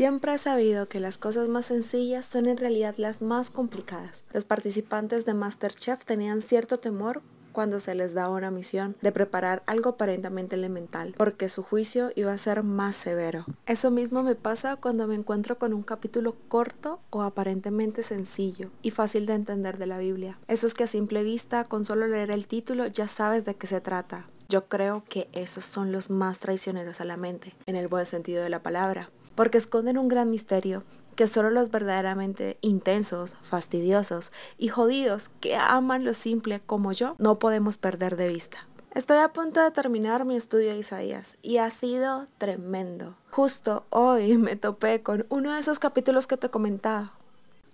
Siempre he sabido que las cosas más sencillas son en realidad las más complicadas. Los participantes de MasterChef tenían cierto temor cuando se les daba una misión de preparar algo aparentemente elemental, porque su juicio iba a ser más severo. Eso mismo me pasa cuando me encuentro con un capítulo corto o aparentemente sencillo y fácil de entender de la Biblia. Esos que a simple vista, con solo leer el título, ya sabes de qué se trata. Yo creo que esos son los más traicioneros a la mente, en el buen sentido de la palabra porque esconden un gran misterio que solo los verdaderamente intensos, fastidiosos y jodidos que aman lo simple como yo no podemos perder de vista. Estoy a punto de terminar mi estudio de Isaías y ha sido tremendo. Justo hoy me topé con uno de esos capítulos que te comentaba.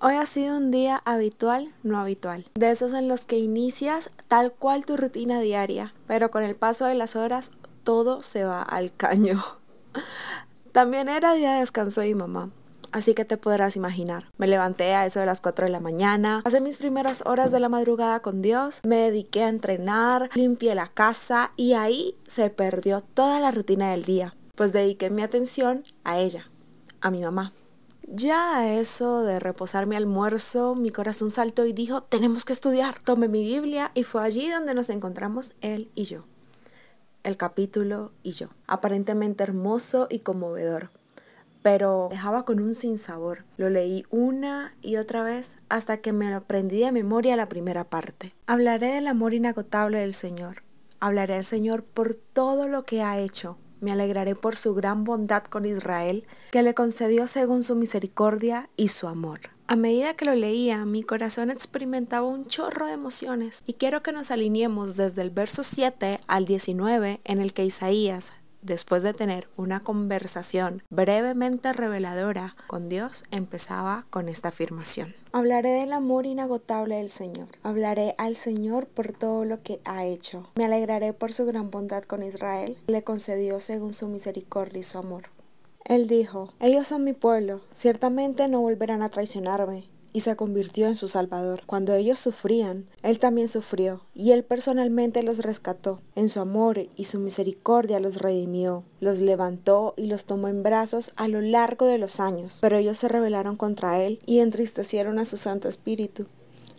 Hoy ha sido un día habitual, no habitual. De esos en los que inicias tal cual tu rutina diaria, pero con el paso de las horas todo se va al caño. También era día de descanso de mi mamá. Así que te podrás imaginar. Me levanté a eso de las 4 de la mañana, pasé mis primeras horas de la madrugada con Dios, me dediqué a entrenar, limpié la casa y ahí se perdió toda la rutina del día, pues dediqué mi atención a ella, a mi mamá. Ya a eso de reposar mi almuerzo, mi corazón saltó y dijo, tenemos que estudiar. Tomé mi Biblia y fue allí donde nos encontramos él y yo el capítulo y yo. Aparentemente hermoso y conmovedor, pero dejaba con un sinsabor. Lo leí una y otra vez hasta que me aprendí de memoria la primera parte. Hablaré del amor inagotable del Señor. Hablaré al Señor por todo lo que ha hecho. Me alegraré por su gran bondad con Israel, que le concedió según su misericordia y su amor. A medida que lo leía, mi corazón experimentaba un chorro de emociones y quiero que nos alineemos desde el verso 7 al 19 en el que Isaías, después de tener una conversación brevemente reveladora con Dios, empezaba con esta afirmación. Hablaré del amor inagotable del Señor. Hablaré al Señor por todo lo que ha hecho. Me alegraré por su gran bondad con Israel. Le concedió según su misericordia y su amor. Él dijo, ellos son mi pueblo, ciertamente no volverán a traicionarme. Y se convirtió en su Salvador. Cuando ellos sufrían, Él también sufrió, y Él personalmente los rescató. En su amor y su misericordia los redimió, los levantó y los tomó en brazos a lo largo de los años. Pero ellos se rebelaron contra Él y entristecieron a su Santo Espíritu.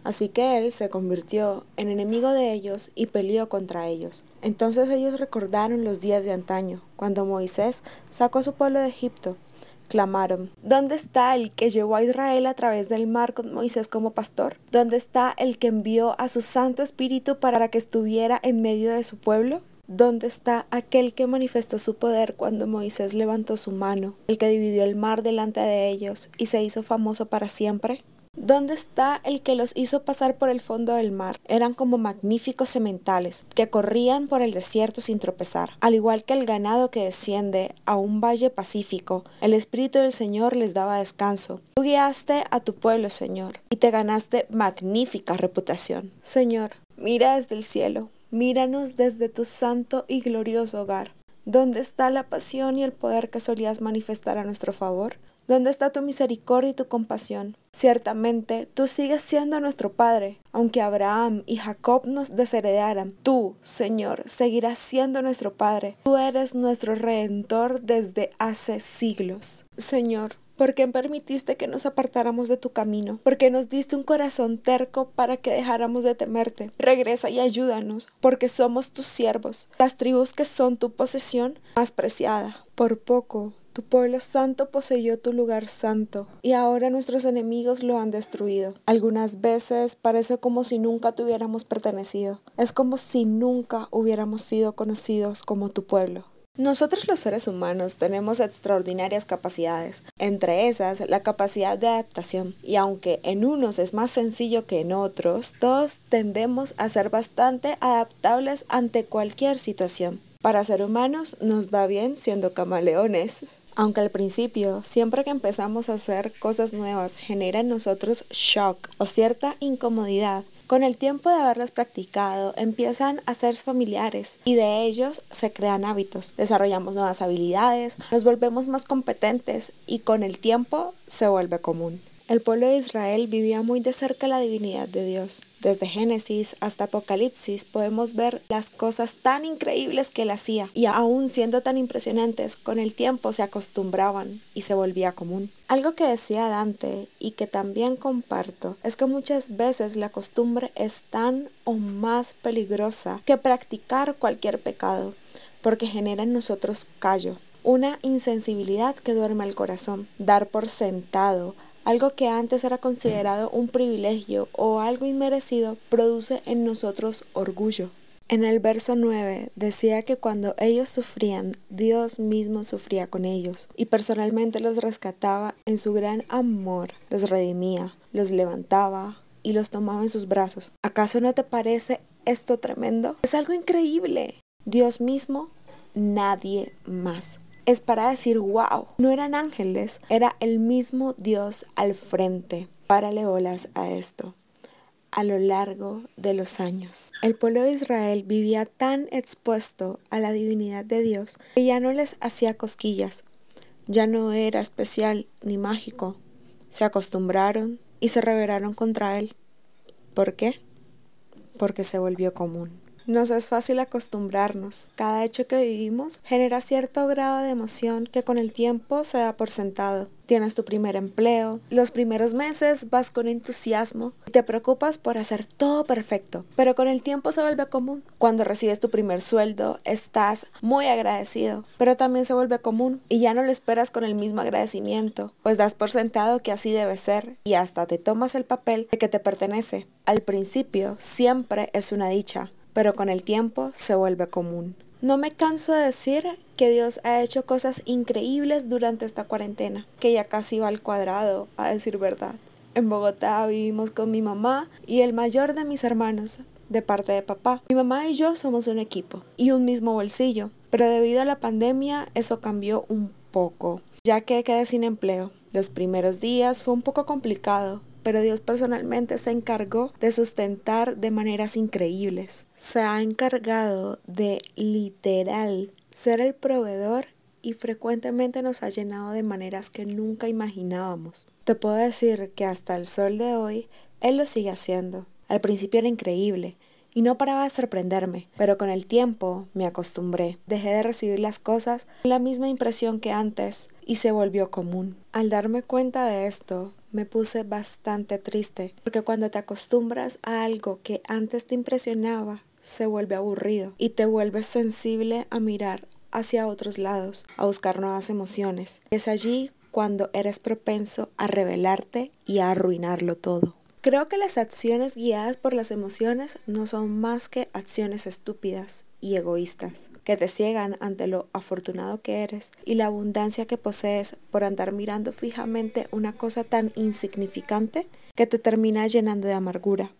Así que él se convirtió en enemigo de ellos y peleó contra ellos. Entonces ellos recordaron los días de antaño, cuando Moisés sacó a su pueblo de Egipto. Clamaron, ¿dónde está el que llevó a Israel a través del mar con Moisés como pastor? ¿Dónde está el que envió a su Santo Espíritu para que estuviera en medio de su pueblo? ¿Dónde está aquel que manifestó su poder cuando Moisés levantó su mano, el que dividió el mar delante de ellos y se hizo famoso para siempre? ¿Dónde está el que los hizo pasar por el fondo del mar? Eran como magníficos sementales que corrían por el desierto sin tropezar. Al igual que el ganado que desciende a un valle pacífico, el Espíritu del Señor les daba descanso. Tú guiaste a tu pueblo, Señor, y te ganaste magnífica reputación. Señor, mira desde el cielo, míranos desde tu santo y glorioso hogar. ¿Dónde está la pasión y el poder que solías manifestar a nuestro favor? ¿Dónde está tu misericordia y tu compasión? Ciertamente, tú sigues siendo nuestro Padre, aunque Abraham y Jacob nos desheredaran. Tú, Señor, seguirás siendo nuestro Padre. Tú eres nuestro Redentor desde hace siglos. Señor, ¿Por qué permitiste que nos apartáramos de tu camino? ¿Por qué nos diste un corazón terco para que dejáramos de temerte? Regresa y ayúdanos, porque somos tus siervos, las tribus que son tu posesión más preciada. Por poco tu pueblo santo poseyó tu lugar santo y ahora nuestros enemigos lo han destruido. Algunas veces parece como si nunca te hubiéramos pertenecido. Es como si nunca hubiéramos sido conocidos como tu pueblo. Nosotros los seres humanos tenemos extraordinarias capacidades, entre esas la capacidad de adaptación, y aunque en unos es más sencillo que en otros, todos tendemos a ser bastante adaptables ante cualquier situación. Para ser humanos nos va bien siendo camaleones. Aunque al principio, siempre que empezamos a hacer cosas nuevas, genera en nosotros shock o cierta incomodidad, con el tiempo de haberlas practicado, empiezan a ser familiares y de ellos se crean hábitos. Desarrollamos nuevas habilidades, nos volvemos más competentes y con el tiempo se vuelve común. El pueblo de Israel vivía muy de cerca la divinidad de Dios. Desde Génesis hasta Apocalipsis podemos ver las cosas tan increíbles que él hacía y aún siendo tan impresionantes, con el tiempo se acostumbraban y se volvía común. Algo que decía Dante y que también comparto es que muchas veces la costumbre es tan o más peligrosa que practicar cualquier pecado, porque genera en nosotros callo, una insensibilidad que duerme el corazón, dar por sentado algo que antes era considerado un privilegio o algo inmerecido produce en nosotros orgullo. En el verso 9 decía que cuando ellos sufrían, Dios mismo sufría con ellos y personalmente los rescataba en su gran amor, los redimía, los levantaba y los tomaba en sus brazos. ¿Acaso no te parece esto tremendo? Es algo increíble. Dios mismo, nadie más es para decir, wow, no eran ángeles, era el mismo Dios al frente. Párale olas a esto. A lo largo de los años, el pueblo de Israel vivía tan expuesto a la divinidad de Dios que ya no les hacía cosquillas, ya no era especial ni mágico. Se acostumbraron y se rebelaron contra él. ¿Por qué? Porque se volvió común. Nos es fácil acostumbrarnos. Cada hecho que vivimos genera cierto grado de emoción que con el tiempo se da por sentado. Tienes tu primer empleo, los primeros meses vas con entusiasmo y te preocupas por hacer todo perfecto, pero con el tiempo se vuelve común. Cuando recibes tu primer sueldo estás muy agradecido, pero también se vuelve común y ya no lo esperas con el mismo agradecimiento, pues das por sentado que así debe ser y hasta te tomas el papel de que te pertenece. Al principio siempre es una dicha, pero con el tiempo se vuelve común. No me canso de decir que Dios ha hecho cosas increíbles durante esta cuarentena, que ya casi va al cuadrado, a decir verdad. En Bogotá vivimos con mi mamá y el mayor de mis hermanos, de parte de papá. Mi mamá y yo somos un equipo y un mismo bolsillo, pero debido a la pandemia eso cambió un poco, ya que quedé sin empleo. Los primeros días fue un poco complicado, pero Dios personalmente se encargó de sustentar de maneras increíbles. Se ha encargado de literal ser el proveedor y frecuentemente nos ha llenado de maneras que nunca imaginábamos. Te puedo decir que hasta el sol de hoy Él lo sigue haciendo. Al principio era increíble, y no paraba de sorprenderme, pero con el tiempo me acostumbré. Dejé de recibir las cosas con la misma impresión que antes y se volvió común. Al darme cuenta de esto, me puse bastante triste, porque cuando te acostumbras a algo que antes te impresionaba, se vuelve aburrido y te vuelves sensible a mirar hacia otros lados, a buscar nuevas emociones. Es allí cuando eres propenso a rebelarte y a arruinarlo todo. Creo que las acciones guiadas por las emociones no son más que acciones estúpidas y egoístas, que te ciegan ante lo afortunado que eres y la abundancia que posees por andar mirando fijamente una cosa tan insignificante que te termina llenando de amargura.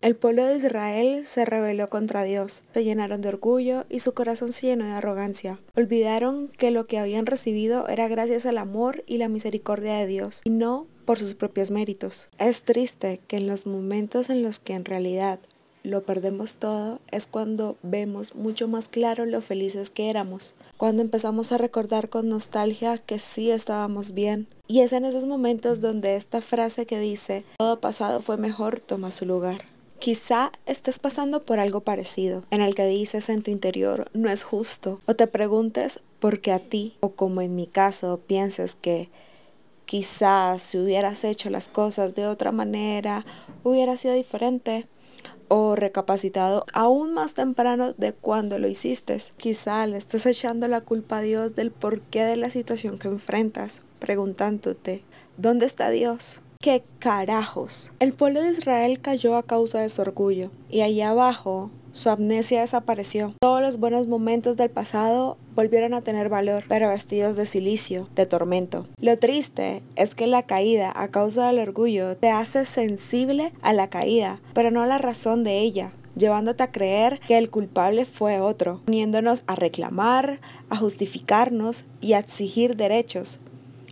El pueblo de Israel se rebeló contra Dios, se llenaron de orgullo y su corazón se llenó de arrogancia. Olvidaron que lo que habían recibido era gracias al amor y la misericordia de Dios, y no por sus propios méritos. Es triste que en los momentos en los que en realidad lo perdemos todo es cuando vemos mucho más claro lo felices que éramos, cuando empezamos a recordar con nostalgia que sí estábamos bien. Y es en esos momentos donde esta frase que dice, todo pasado fue mejor, toma su lugar. Quizá estés pasando por algo parecido, en el que dices en tu interior, no es justo, o te preguntes por qué a ti, o como en mi caso, pienses que quizás si hubieras hecho las cosas de otra manera, hubiera sido diferente o recapacitado aún más temprano de cuando lo hiciste. Quizá le estés echando la culpa a Dios del porqué de la situación que enfrentas, preguntándote, ¿dónde está Dios? ¿Qué carajos? El pueblo de Israel cayó a causa de su orgullo y allá abajo su amnesia desapareció. Todos los buenos momentos del pasado volvieron a tener valor, pero vestidos de silicio, de tormento. Lo triste es que la caída a causa del orgullo te hace sensible a la caída, pero no a la razón de ella llevándote a creer que el culpable fue otro, poniéndonos a reclamar, a justificarnos y a exigir derechos,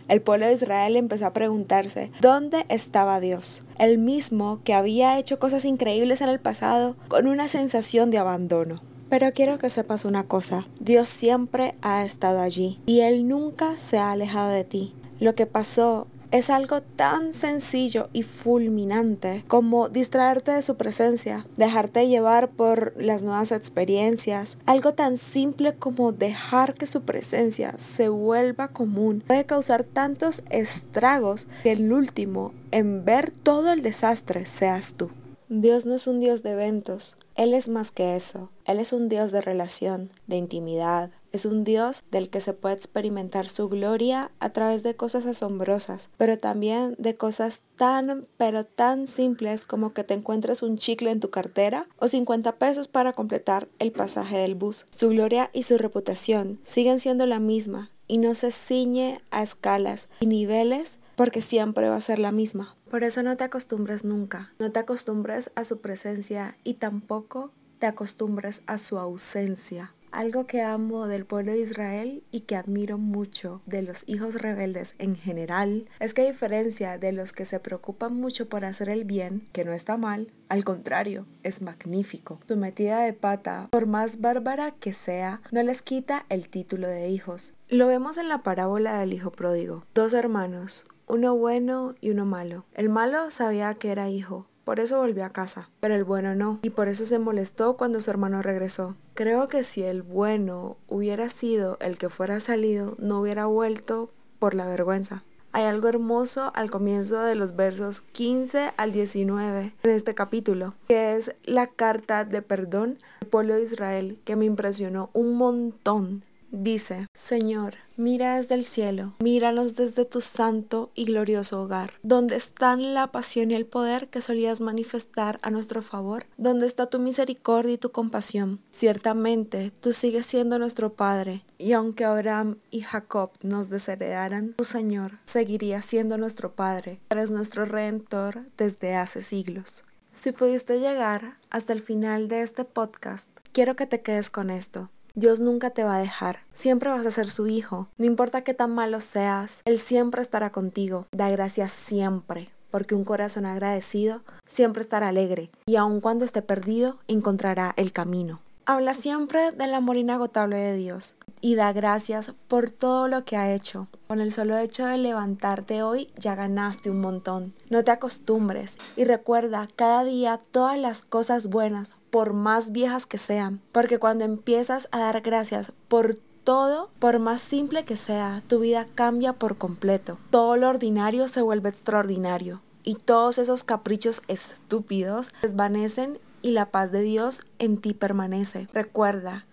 el pueblo de Israel empezó a preguntarse, ¿dónde estaba Dios? El mismo que había hecho cosas increíbles en el pasado con una sensación de abandono. Pero quiero que sepas una cosa, Dios siempre ha estado allí y Él nunca se ha alejado de ti. Lo que pasó es algo tan sencillo y fulminante como distraerte de su presencia, dejarte llevar por las nuevas experiencias, algo tan simple como dejar que su presencia se vuelva común puede causar tantos estragos que el último en ver todo el desastre seas tú. Dios no es un Dios de eventos, Él es más que eso. Él es un Dios de relación, de intimidad. Es un Dios del que se puede experimentar su gloria a través de cosas asombrosas, pero también de cosas tan, pero tan simples como que te encuentres un chicle en tu cartera o 50 pesos para completar el pasaje del bus. Su gloria y su reputación siguen siendo la misma y no se ciñe a escalas y niveles porque siempre va a ser la misma. Por eso no te acostumbres nunca, no te acostumbres a su presencia y tampoco te acostumbres a su ausencia. Algo que amo del pueblo de Israel y que admiro mucho de los hijos rebeldes en general es que a diferencia de los que se preocupan mucho por hacer el bien, que no está mal, al contrario, es magnífico. Su metida de pata, por más bárbara que sea, no les quita el título de hijos. Lo vemos en la parábola del hijo pródigo. Dos hermanos, uno bueno y uno malo. El malo sabía que era hijo, por eso volvió a casa, pero el bueno no, y por eso se molestó cuando su hermano regresó. Creo que si el bueno hubiera sido el que fuera salido, no hubiera vuelto por la vergüenza. Hay algo hermoso al comienzo de los versos 15 al 19 en este capítulo, que es la carta de perdón del pueblo de Israel, que me impresionó un montón dice, Señor, mira desde el cielo, míranos desde tu santo y glorioso hogar, donde están la pasión y el poder que solías manifestar a nuestro favor, donde está tu misericordia y tu compasión. Ciertamente, tú sigues siendo nuestro Padre, y aunque Abraham y Jacob nos desheredaran, tu Señor seguiría siendo nuestro Padre, eres nuestro Redentor desde hace siglos. Si pudiste llegar hasta el final de este podcast, quiero que te quedes con esto. Dios nunca te va a dejar. Siempre vas a ser su hijo. No importa qué tan malo seas, Él siempre estará contigo. Da gracias siempre, porque un corazón agradecido siempre estará alegre y aun cuando esté perdido, encontrará el camino. Habla siempre del amor inagotable de Dios y da gracias por todo lo que ha hecho. Con el solo hecho de levantarte hoy ya ganaste un montón. No te acostumbres y recuerda cada día todas las cosas buenas por más viejas que sean, porque cuando empiezas a dar gracias por todo, por más simple que sea, tu vida cambia por completo. Todo lo ordinario se vuelve extraordinario y todos esos caprichos estúpidos desvanecen y la paz de Dios en ti permanece. Recuerda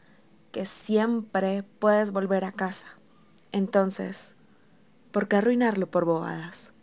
que siempre puedes volver a casa. Entonces, ¿por qué arruinarlo por bobadas?